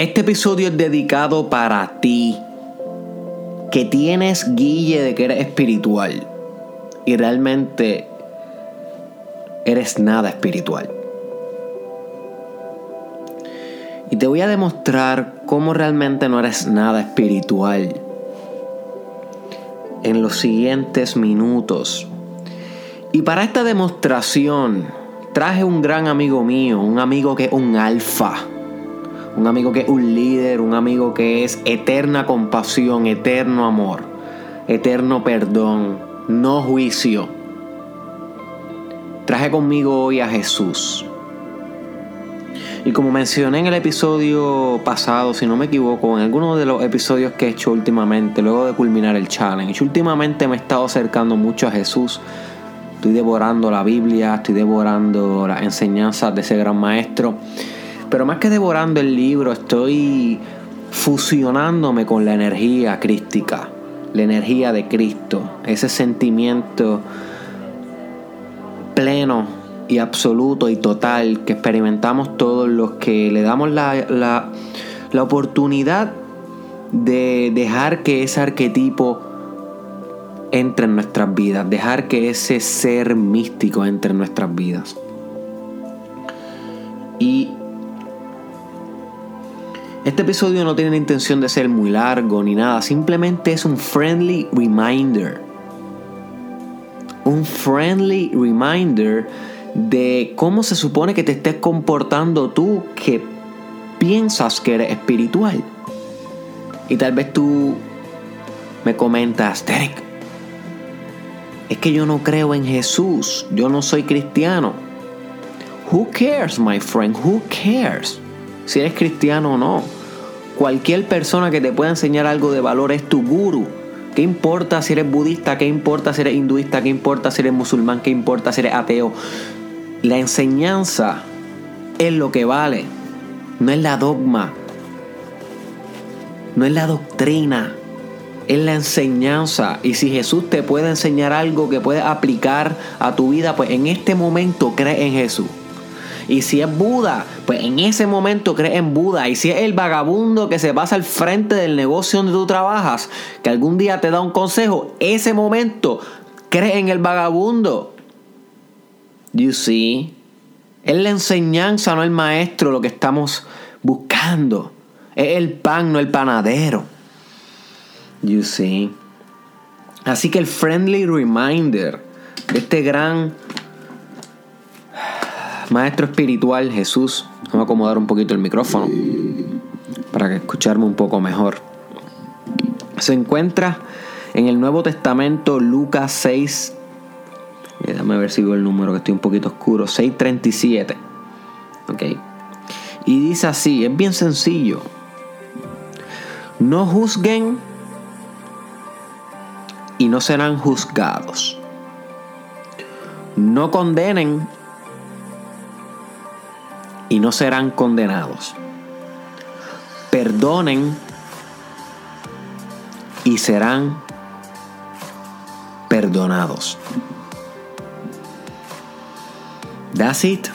Este episodio es dedicado para ti, que tienes guille de que eres espiritual y realmente eres nada espiritual. Y te voy a demostrar cómo realmente no eres nada espiritual en los siguientes minutos. Y para esta demostración traje un gran amigo mío, un amigo que es un alfa un amigo que es un líder, un amigo que es eterna compasión, eterno amor, eterno perdón, no juicio. Traje conmigo hoy a Jesús. Y como mencioné en el episodio pasado, si no me equivoco, en alguno de los episodios que he hecho últimamente, luego de culminar el challenge, últimamente me he estado acercando mucho a Jesús. Estoy devorando la Biblia, estoy devorando las enseñanzas de ese gran maestro. Pero más que devorando el libro, estoy fusionándome con la energía crística, la energía de Cristo, ese sentimiento pleno y absoluto y total que experimentamos todos los que le damos la, la oportunidad de dejar que ese arquetipo entre en nuestras vidas, dejar que ese ser místico entre en nuestras vidas. Y este episodio no tiene la intención de ser muy largo ni nada, simplemente es un friendly reminder. Un friendly reminder de cómo se supone que te estés comportando tú que piensas que eres espiritual. Y tal vez tú me comentas, Derek, es que yo no creo en Jesús, yo no soy cristiano. Who cares, my friend? Who cares? Si eres cristiano o no. Cualquier persona que te pueda enseñar algo de valor es tu guru. ¿Qué importa si eres budista? ¿Qué importa si eres hinduista? ¿Qué importa si eres musulmán? ¿Qué importa si eres ateo? La enseñanza es lo que vale. No es la dogma. No es la doctrina. Es la enseñanza. Y si Jesús te puede enseñar algo que puedes aplicar a tu vida, pues en este momento cree en Jesús. Y si es Buda, pues en ese momento crees en Buda. Y si es el vagabundo que se pasa al frente del negocio donde tú trabajas, que algún día te da un consejo, ese momento crees en el vagabundo. You see? Es la enseñanza, no el maestro, lo que estamos buscando. Es el pan, no el panadero. You see? Así que el friendly reminder de este gran maestro espiritual Jesús, vamos a acomodar un poquito el micrófono para escucharme un poco mejor. Se encuentra en el Nuevo Testamento Lucas 6, eh, déjame ver si veo el número que estoy un poquito oscuro, 637. Ok. Y dice así, es bien sencillo. No juzguen y no serán juzgados. No condenen y no serán condenados. Perdonen y serán perdonados. That's it.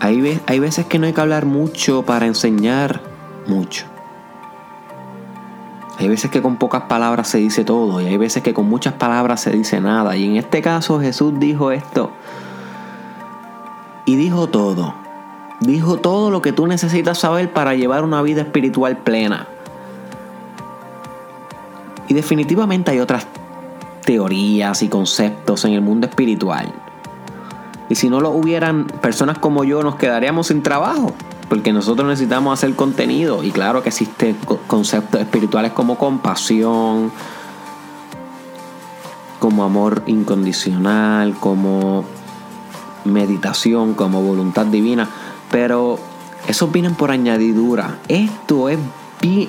Hay, hay veces que no hay que hablar mucho para enseñar mucho. Hay veces que con pocas palabras se dice todo y hay veces que con muchas palabras se dice nada. Y en este caso Jesús dijo esto y dijo todo. Dijo todo lo que tú necesitas saber para llevar una vida espiritual plena. Y definitivamente hay otras teorías y conceptos en el mundo espiritual. Y si no lo hubieran, personas como yo nos quedaríamos sin trabajo. Porque nosotros necesitamos hacer contenido. Y claro que existen conceptos espirituales como compasión, como amor incondicional, como meditación, como voluntad divina, pero esos vienen por añadidura. Esto es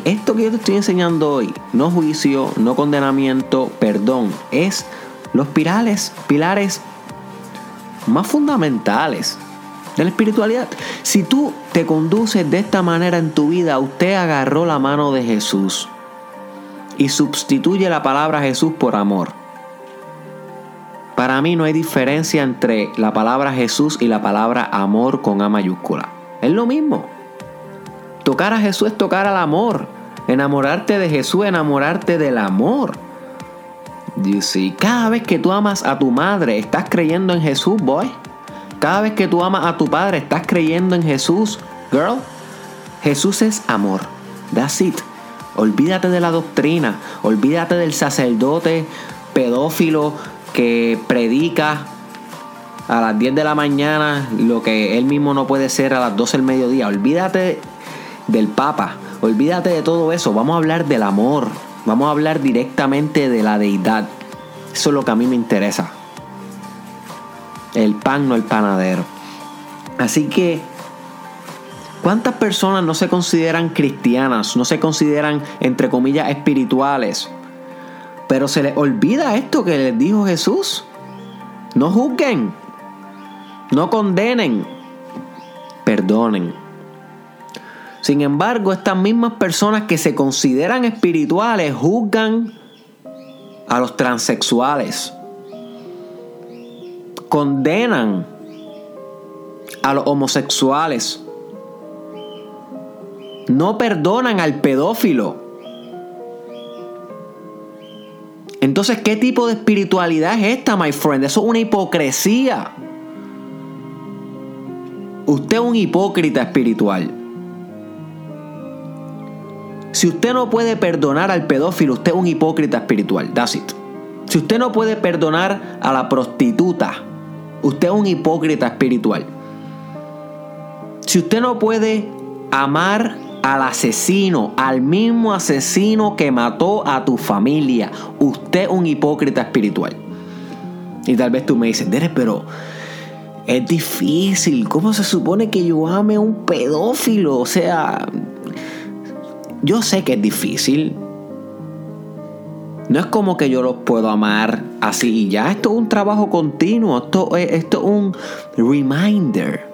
esto que yo te estoy enseñando hoy, no juicio, no condenamiento, perdón, es los pilares, pilares más fundamentales de la espiritualidad. Si tú te conduces de esta manera en tu vida, usted agarró la mano de Jesús y sustituye la palabra Jesús por amor. Para mí no hay diferencia entre la palabra Jesús y la palabra amor con A mayúscula. Es lo mismo. Tocar a Jesús es tocar al amor. Enamorarte de Jesús, enamorarte del amor. See, cada vez que tú amas a tu madre, estás creyendo en Jesús, boy. Cada vez que tú amas a tu padre, estás creyendo en Jesús, girl. Jesús es amor. That's it. Olvídate de la doctrina. Olvídate del sacerdote pedófilo que predica a las 10 de la mañana lo que él mismo no puede ser a las 12 del mediodía. Olvídate del Papa. Olvídate de todo eso. Vamos a hablar del amor. Vamos a hablar directamente de la deidad. Eso es lo que a mí me interesa. El pan, no el panadero. Así que, ¿cuántas personas no se consideran cristianas? No se consideran, entre comillas, espirituales. Pero se les olvida esto que les dijo Jesús. No juzguen. No condenen, perdonen. Sin embargo, estas mismas personas que se consideran espirituales juzgan a los transexuales. Condenan a los homosexuales. No perdonan al pedófilo. Entonces, ¿qué tipo de espiritualidad es esta, my friend? Eso es una hipocresía. Usted es un hipócrita espiritual. Si usted no puede perdonar al pedófilo, usted es un hipócrita espiritual. That's it. Si usted no puede perdonar a la prostituta, usted es un hipócrita espiritual. Si usted no puede amar al asesino, al mismo asesino que mató a tu familia, usted es un hipócrita espiritual. Y tal vez tú me dices, Dere, pero es difícil. ¿Cómo se supone que yo ame a un pedófilo? O sea, yo sé que es difícil. No es como que yo los puedo amar así y ya. Esto es un trabajo continuo. Esto, esto es un reminder.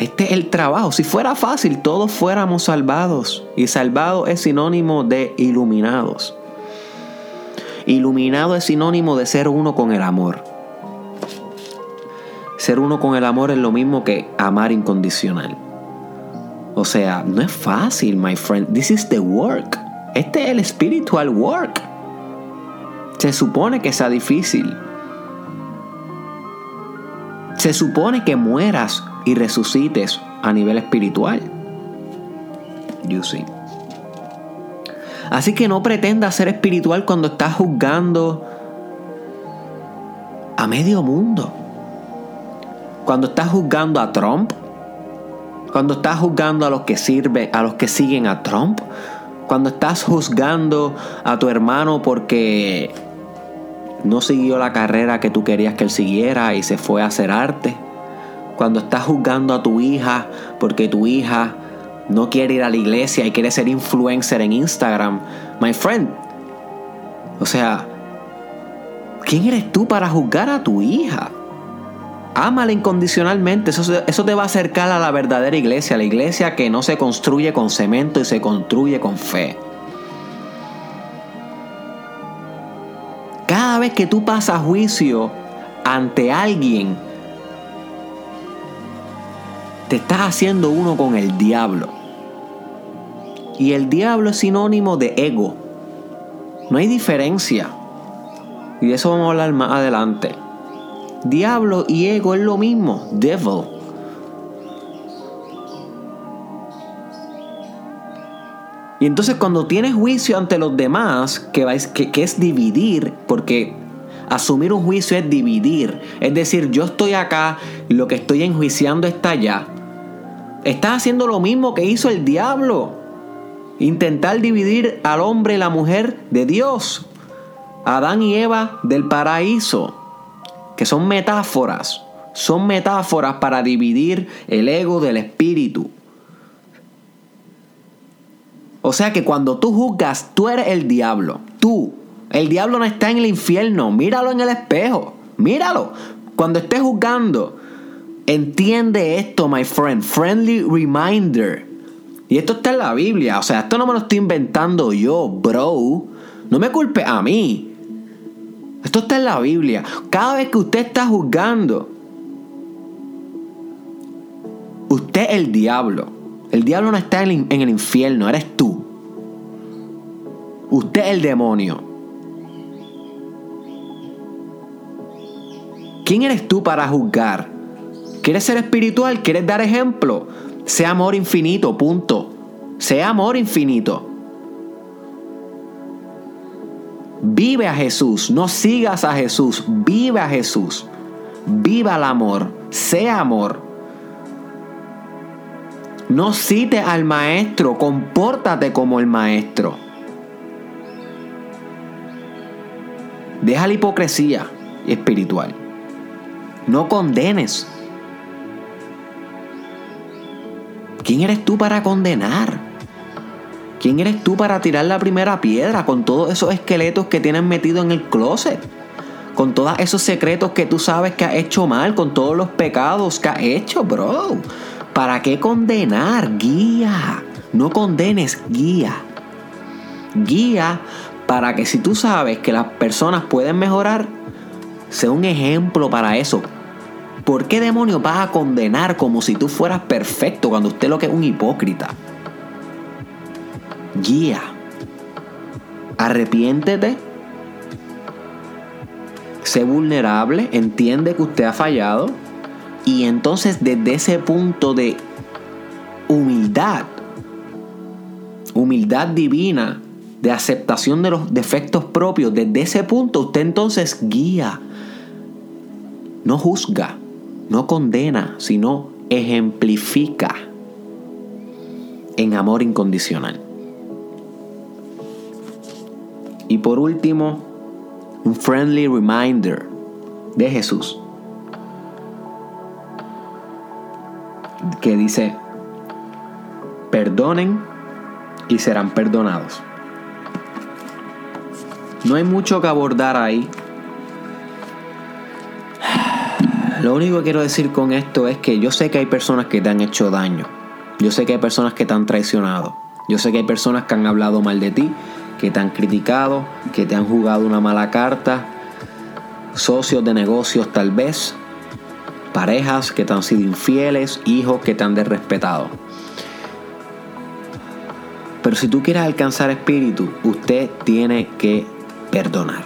Este es el trabajo. Si fuera fácil, todos fuéramos salvados. Y salvado es sinónimo de iluminados. Iluminado es sinónimo de ser uno con el amor. Ser uno con el amor es lo mismo que amar incondicional. O sea, no es fácil, my friend. This is the work. Este es el spiritual work. Se supone que sea difícil. Se supone que mueras y resucites a nivel espiritual. You see. Así que no pretendas ser espiritual cuando estás juzgando a medio mundo. Cuando estás juzgando a Trump, cuando estás juzgando a los que sirven, a los que siguen a Trump, cuando estás juzgando a tu hermano porque no siguió la carrera que tú querías que él siguiera y se fue a hacer arte, cuando estás juzgando a tu hija porque tu hija no quiere ir a la iglesia y quiere ser influencer en Instagram, my friend, o sea, ¿quién eres tú para juzgar a tu hija? Ámala incondicionalmente. Eso, eso te va a acercar a la verdadera iglesia. La iglesia que no se construye con cemento y se construye con fe. Vez que tú pasas juicio ante alguien, te estás haciendo uno con el diablo. Y el diablo es sinónimo de ego. No hay diferencia. Y de eso vamos a hablar más adelante. Diablo y ego es lo mismo, devil. Y entonces cuando tienes juicio ante los demás, que, es dividir, porque asumir un juicio es dividir, es decir, yo estoy acá, lo que estoy enjuiciando está allá. Estás haciendo lo mismo que hizo el diablo. Intentar dividir al hombre y la mujer de Dios. Adán y Eva del paraíso que son metáforas, son metáforas para dividir el ego del espíritu. O sea que cuando tú juzgas, tú eres el diablo. Tú. El diablo no está en el infierno. Míralo en el espejo. Míralo. Cuando estés juzgando, entiende esto, my friend. Friendly reminder. Y esto está en la Biblia. O sea, esto no me lo estoy inventando yo, bro. No me culpe a mí. Esto está en la Biblia. Cada vez que usted está juzgando, usted es el diablo. El diablo no está en el infierno, eres tú. Usted es el demonio. ¿Quién eres tú para juzgar? ¿Quieres ser espiritual? ¿Quieres dar ejemplo? Sea amor infinito, punto. Sea amor infinito. Vive a Jesús, no sigas a Jesús, vive a Jesús. Viva el amor, sea amor. No cites al maestro, compórtate como el maestro. Deja la hipocresía espiritual. No condenes. ¿Quién eres tú para condenar? ¿Quién eres tú para tirar la primera piedra con todos esos esqueletos que tienes metido en el closet? Con todos esos secretos que tú sabes que has hecho mal, con todos los pecados que has hecho, bro. ¿Para qué condenar? Guía. No condenes, guía. Guía para que si tú sabes que las personas pueden mejorar, sea un ejemplo para eso. ¿Por qué demonios vas a condenar como si tú fueras perfecto cuando usted lo que es un hipócrita? Guía. Arrepiéntete. Sé vulnerable. Entiende que usted ha fallado y entonces desde ese punto de humildad, humildad divina, de aceptación de los defectos propios, desde ese punto usted entonces guía, no juzga, no condena, sino ejemplifica en amor incondicional. Y por último, un friendly reminder de Jesús. Que dice, perdonen y serán perdonados. No hay mucho que abordar ahí. Lo único que quiero decir con esto es que yo sé que hay personas que te han hecho daño. Yo sé que hay personas que te han traicionado. Yo sé que hay personas que han hablado mal de ti, que te han criticado, que te han jugado una mala carta, socios de negocios tal vez, parejas que te han sido infieles, hijos que te han desrespetado. Pero si tú quieres alcanzar espíritu, usted tiene que perdonar.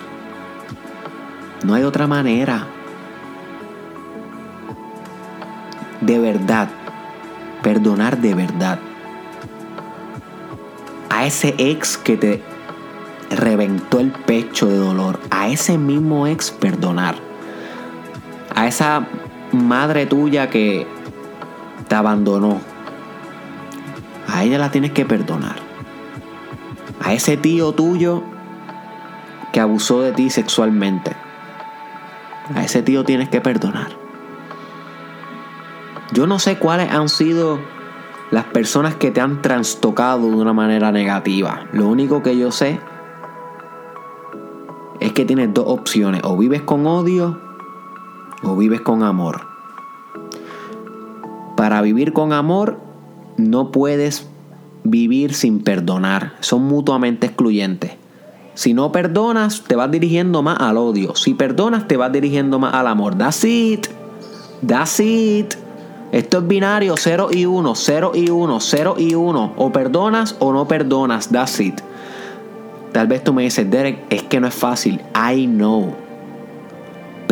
No hay otra manera. De verdad. Perdonar de verdad. A ese ex que te reventó el pecho de dolor. A ese mismo ex perdonar. A esa madre tuya que te abandonó, a ella la tienes que perdonar. A ese tío tuyo que abusó de ti sexualmente, a ese tío tienes que perdonar. Yo no sé cuáles han sido las personas que te han trastocado de una manera negativa. Lo único que yo sé es que tienes dos opciones. O vives con odio o vives con amor. Para vivir con amor no puedes vivir sin perdonar. Son mutuamente excluyentes. Si no perdonas, te vas dirigiendo más al odio. Si perdonas, te vas dirigiendo más al amor. That's it. That's it. Esto es binario 0 y 1, 0 y 1, 0 y 1. O perdonas o no perdonas. That's it. Tal vez tú me dices, Derek, es que no es fácil. I know.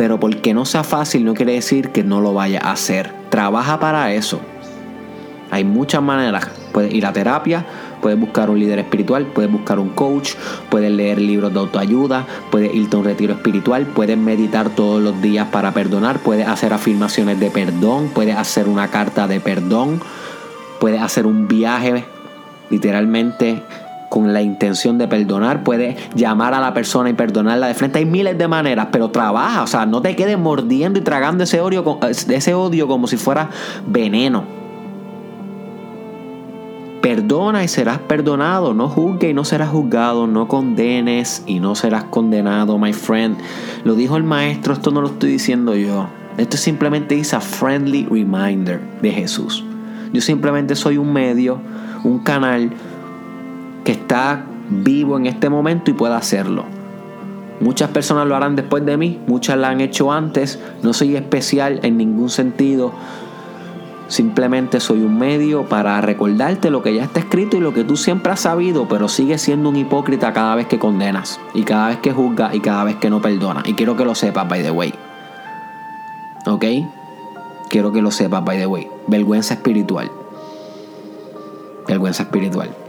Pero porque no sea fácil no quiere decir que no lo vaya a hacer. Trabaja para eso. Hay muchas maneras. Puedes ir a terapia, puedes buscar un líder espiritual, puedes buscar un coach, puedes leer libros de autoayuda, puedes irte a un retiro espiritual, puedes meditar todos los días para perdonar, puedes hacer afirmaciones de perdón, puedes hacer una carta de perdón, puedes hacer un viaje literalmente con la intención de perdonar, puedes llamar a la persona y perdonarla de frente. Hay miles de maneras, pero trabaja, o sea, no te quedes mordiendo y tragando ese odio, ese odio como si fuera veneno. Perdona y serás perdonado, no juzgue y no serás juzgado, no condenes y no serás condenado, my friend. Lo dijo el maestro, esto no lo estoy diciendo yo. Esto simplemente es a friendly reminder de Jesús. Yo simplemente soy un medio, un canal que está vivo en este momento y pueda hacerlo. Muchas personas lo harán después de mí, muchas la han hecho antes, no soy especial en ningún sentido. Simplemente soy un medio para recordarte lo que ya está escrito y lo que tú siempre has sabido, pero sigues siendo un hipócrita cada vez que condenas y cada vez que juzgas y cada vez que no perdonas. Y quiero que lo sepas, by the way. ¿Ok? Quiero que lo sepas, by the way. Vergüenza espiritual. Vergüenza espiritual.